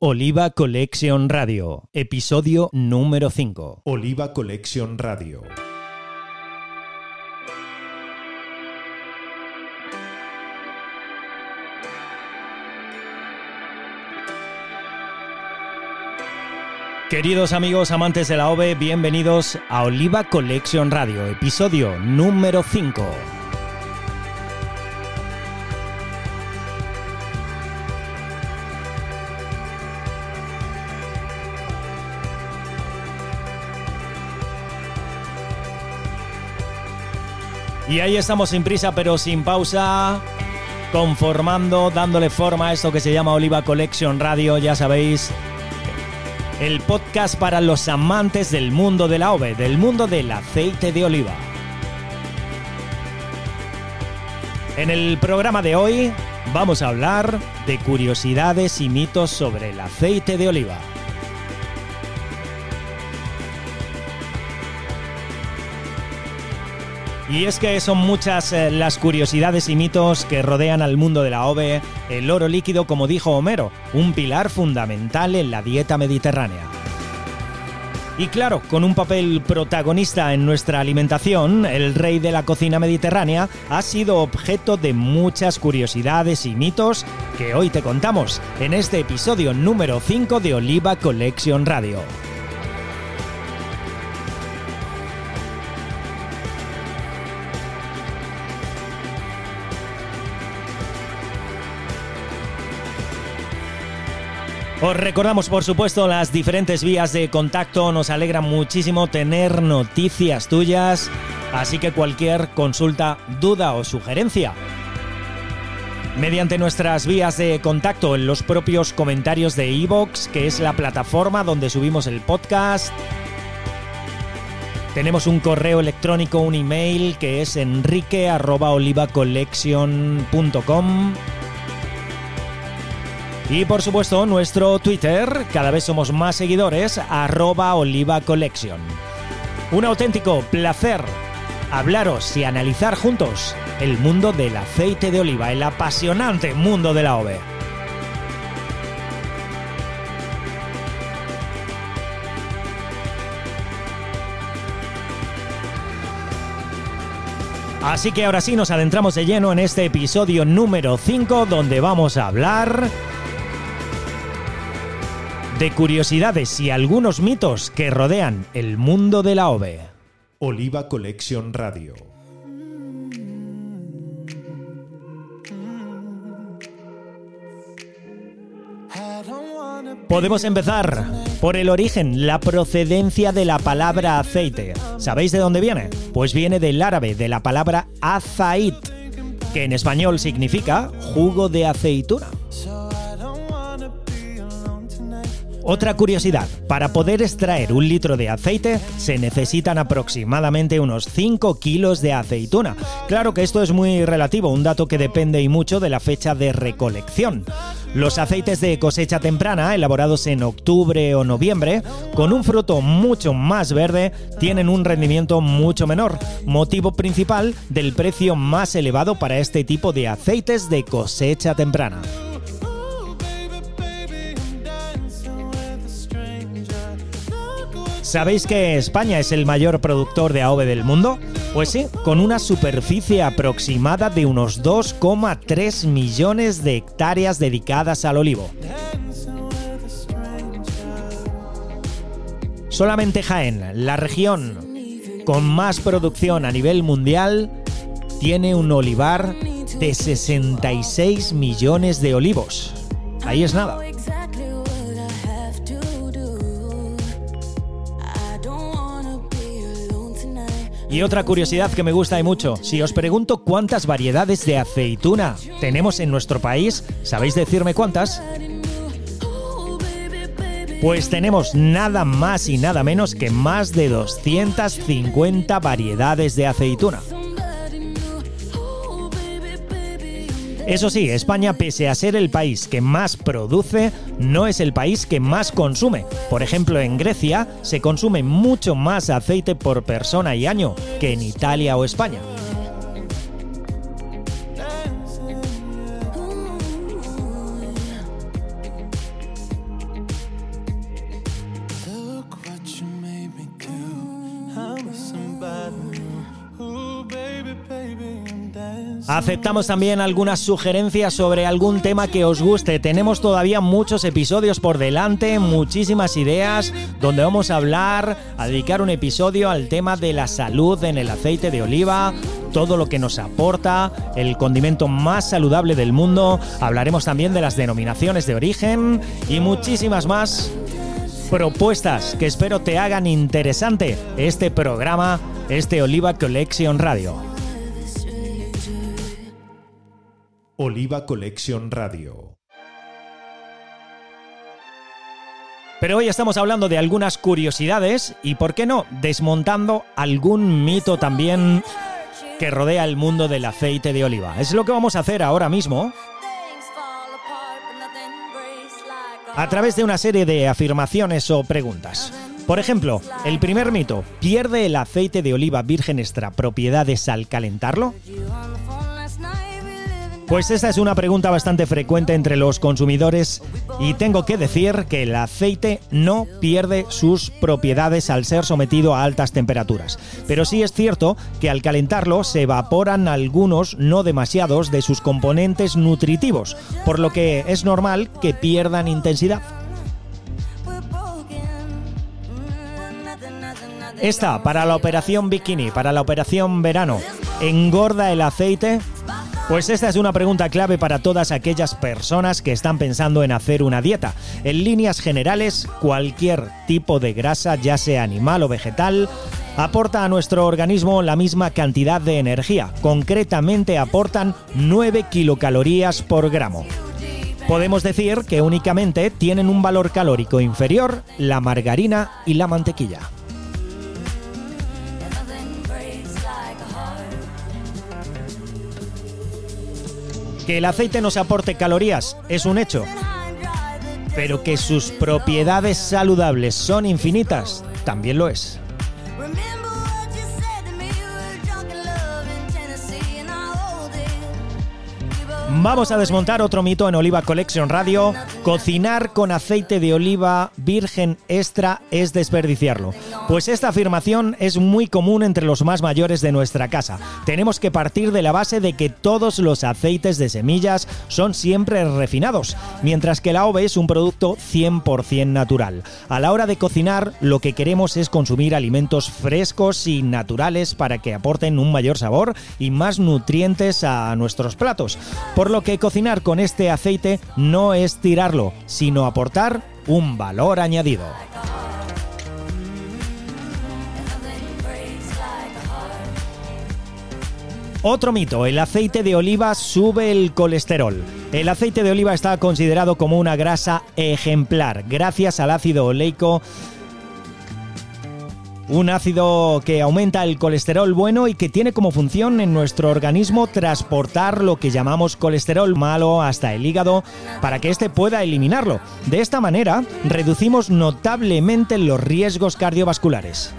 Oliva Collection Radio, episodio número 5. Oliva Collection Radio. Queridos amigos amantes de la OVE, bienvenidos a Oliva Collection Radio, episodio número 5. Y ahí estamos sin prisa pero sin pausa, conformando, dándole forma a esto que se llama Oliva Collection Radio, ya sabéis, el podcast para los amantes del mundo de la ove, del mundo del aceite de oliva. En el programa de hoy vamos a hablar de curiosidades y mitos sobre el aceite de oliva. Y es que son muchas eh, las curiosidades y mitos que rodean al mundo de la ove, el oro líquido, como dijo Homero, un pilar fundamental en la dieta mediterránea. Y claro, con un papel protagonista en nuestra alimentación, el rey de la cocina mediterránea ha sido objeto de muchas curiosidades y mitos que hoy te contamos en este episodio número 5 de Oliva Collection Radio. Os recordamos, por supuesto, las diferentes vías de contacto. Nos alegra muchísimo tener noticias tuyas. Así que cualquier consulta, duda o sugerencia. Mediante nuestras vías de contacto en los propios comentarios de Evox, que es la plataforma donde subimos el podcast. Tenemos un correo electrónico, un email que es enrique.olivacollection.com. Y por supuesto nuestro Twitter, cada vez somos más seguidores, arroba Oliva Collection. Un auténtico placer hablaros y analizar juntos el mundo del aceite de oliva, el apasionante mundo de la OVE. Así que ahora sí nos adentramos de lleno en este episodio número 5 donde vamos a hablar de curiosidades y algunos mitos que rodean el mundo de la OVE. Oliva Collection Radio. Podemos empezar por el origen, la procedencia de la palabra aceite. ¿Sabéis de dónde viene? Pues viene del árabe, de la palabra azait, que en español significa jugo de aceituna. Otra curiosidad, para poder extraer un litro de aceite se necesitan aproximadamente unos 5 kilos de aceituna. Claro que esto es muy relativo, un dato que depende y mucho de la fecha de recolección. Los aceites de cosecha temprana, elaborados en octubre o noviembre, con un fruto mucho más verde, tienen un rendimiento mucho menor, motivo principal del precio más elevado para este tipo de aceites de cosecha temprana. ¿Sabéis que España es el mayor productor de AOVE del mundo? Pues sí, con una superficie aproximada de unos 2,3 millones de hectáreas dedicadas al olivo. Solamente Jaén, la región con más producción a nivel mundial, tiene un olivar de 66 millones de olivos. Ahí es nada. Y otra curiosidad que me gusta y mucho, si os pregunto cuántas variedades de aceituna tenemos en nuestro país, ¿sabéis decirme cuántas? Pues tenemos nada más y nada menos que más de 250 variedades de aceituna. Eso sí, España, pese a ser el país que más produce, no es el país que más consume. Por ejemplo, en Grecia se consume mucho más aceite por persona y año que en Italia o España. Aceptamos también algunas sugerencias sobre algún tema que os guste. Tenemos todavía muchos episodios por delante, muchísimas ideas, donde vamos a hablar, a dedicar un episodio al tema de la salud en el aceite de oliva, todo lo que nos aporta, el condimento más saludable del mundo. Hablaremos también de las denominaciones de origen y muchísimas más propuestas que espero te hagan interesante este programa, este Oliva Collection Radio. Oliva Collection Radio. Pero hoy estamos hablando de algunas curiosidades y, ¿por qué no?, desmontando algún mito también que rodea el mundo del aceite de oliva. Es lo que vamos a hacer ahora mismo a través de una serie de afirmaciones o preguntas. Por ejemplo, el primer mito, ¿pierde el aceite de oliva virgen extra propiedades al calentarlo? Pues esta es una pregunta bastante frecuente entre los consumidores y tengo que decir que el aceite no pierde sus propiedades al ser sometido a altas temperaturas. Pero sí es cierto que al calentarlo se evaporan algunos, no demasiados, de sus componentes nutritivos, por lo que es normal que pierdan intensidad. Esta, para la operación bikini, para la operación verano, ¿engorda el aceite? Pues esta es una pregunta clave para todas aquellas personas que están pensando en hacer una dieta. En líneas generales, cualquier tipo de grasa, ya sea animal o vegetal, aporta a nuestro organismo la misma cantidad de energía. Concretamente aportan 9 kilocalorías por gramo. Podemos decir que únicamente tienen un valor calórico inferior la margarina y la mantequilla. Que el aceite nos aporte calorías es un hecho, pero que sus propiedades saludables son infinitas también lo es. Vamos a desmontar otro mito en Oliva Collection Radio. Cocinar con aceite de oliva virgen extra es desperdiciarlo. Pues esta afirmación es muy común entre los más mayores de nuestra casa. Tenemos que partir de la base de que todos los aceites de semillas son siempre refinados, mientras que la OVE es un producto 100% natural. A la hora de cocinar, lo que queremos es consumir alimentos frescos y naturales para que aporten un mayor sabor y más nutrientes a nuestros platos lo que cocinar con este aceite no es tirarlo, sino aportar un valor añadido. Otro mito, el aceite de oliva sube el colesterol. El aceite de oliva está considerado como una grasa ejemplar, gracias al ácido oleico un ácido que aumenta el colesterol bueno y que tiene como función en nuestro organismo transportar lo que llamamos colesterol malo hasta el hígado para que éste pueda eliminarlo. De esta manera, reducimos notablemente los riesgos cardiovasculares.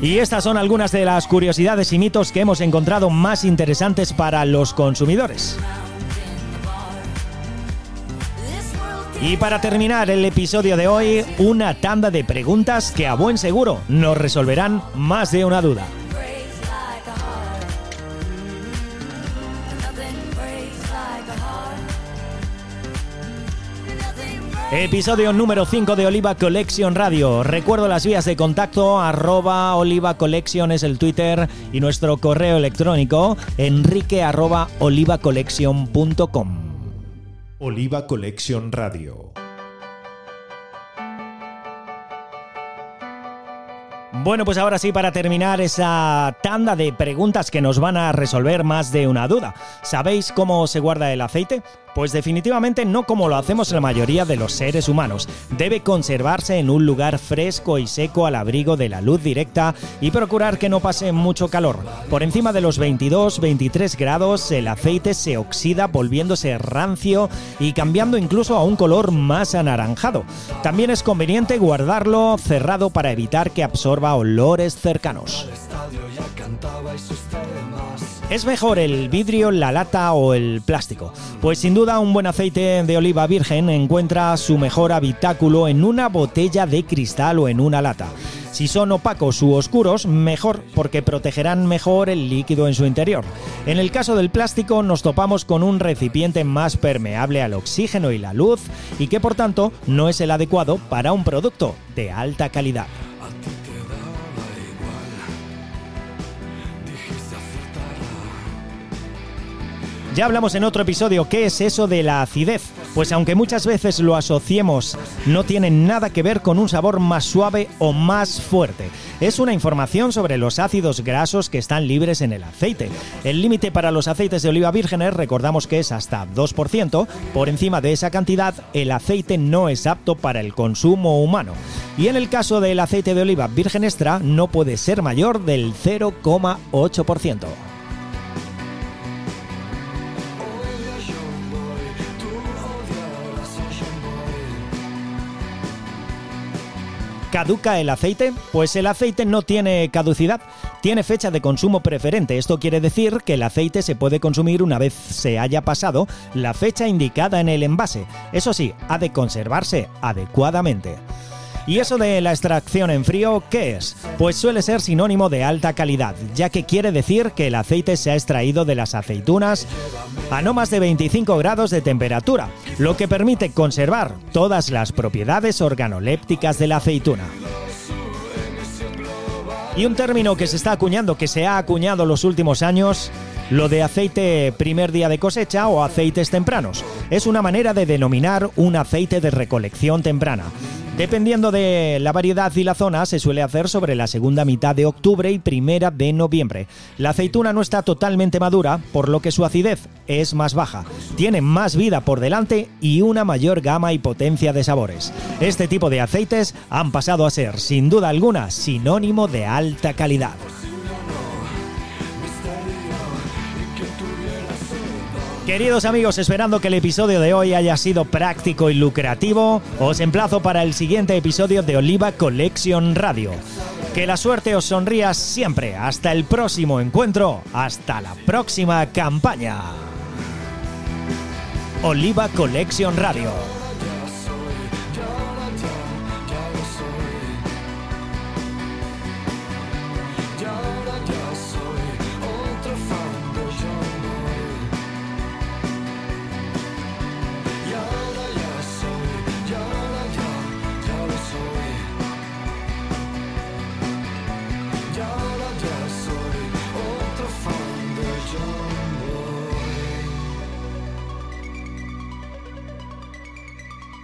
Y estas son algunas de las curiosidades y mitos que hemos encontrado más interesantes para los consumidores. Y para terminar el episodio de hoy, una tanda de preguntas que a buen seguro nos resolverán más de una duda. Episodio número 5 de Oliva Collection Radio. Recuerdo las vías de contacto, arroba Oliva es el Twitter y nuestro correo electrónico enrique arroba olivacollection.com. Oliva Collection Radio. Bueno, pues ahora sí, para terminar esa tanda de preguntas que nos van a resolver más de una duda. ¿Sabéis cómo se guarda el aceite? Pues definitivamente no como lo hacemos la mayoría de los seres humanos. Debe conservarse en un lugar fresco y seco al abrigo de la luz directa y procurar que no pase mucho calor. Por encima de los 22-23 grados el aceite se oxida volviéndose rancio y cambiando incluso a un color más anaranjado. También es conveniente guardarlo cerrado para evitar que absorba olores cercanos. ¿Es mejor el vidrio, la lata o el plástico? Pues sin duda un buen aceite de oliva virgen encuentra su mejor habitáculo en una botella de cristal o en una lata. Si son opacos u oscuros, mejor porque protegerán mejor el líquido en su interior. En el caso del plástico nos topamos con un recipiente más permeable al oxígeno y la luz y que por tanto no es el adecuado para un producto de alta calidad. Ya hablamos en otro episodio qué es eso de la acidez. Pues aunque muchas veces lo asociemos, no tiene nada que ver con un sabor más suave o más fuerte. Es una información sobre los ácidos grasos que están libres en el aceite. El límite para los aceites de oliva vírgenes recordamos que es hasta 2%. Por encima de esa cantidad, el aceite no es apto para el consumo humano. Y en el caso del aceite de oliva virgen extra, no puede ser mayor del 0,8%. ¿Caduca el aceite? Pues el aceite no tiene caducidad, tiene fecha de consumo preferente. Esto quiere decir que el aceite se puede consumir una vez se haya pasado la fecha indicada en el envase. Eso sí, ha de conservarse adecuadamente. ¿Y eso de la extracción en frío qué es? Pues suele ser sinónimo de alta calidad, ya que quiere decir que el aceite se ha extraído de las aceitunas a no más de 25 grados de temperatura, lo que permite conservar todas las propiedades organolépticas de la aceituna. Y un término que se está acuñando, que se ha acuñado los últimos años, lo de aceite primer día de cosecha o aceites tempranos. Es una manera de denominar un aceite de recolección temprana. Dependiendo de la variedad y la zona, se suele hacer sobre la segunda mitad de octubre y primera de noviembre. La aceituna no está totalmente madura, por lo que su acidez es más baja. Tiene más vida por delante y una mayor gama y potencia de sabores. Este tipo de aceites han pasado a ser, sin duda alguna, sinónimo de alta calidad. Queridos amigos, esperando que el episodio de hoy haya sido práctico y lucrativo, os emplazo para el siguiente episodio de Oliva Collection Radio. Que la suerte os sonría siempre. Hasta el próximo encuentro. Hasta la próxima campaña. Oliva Collection Radio.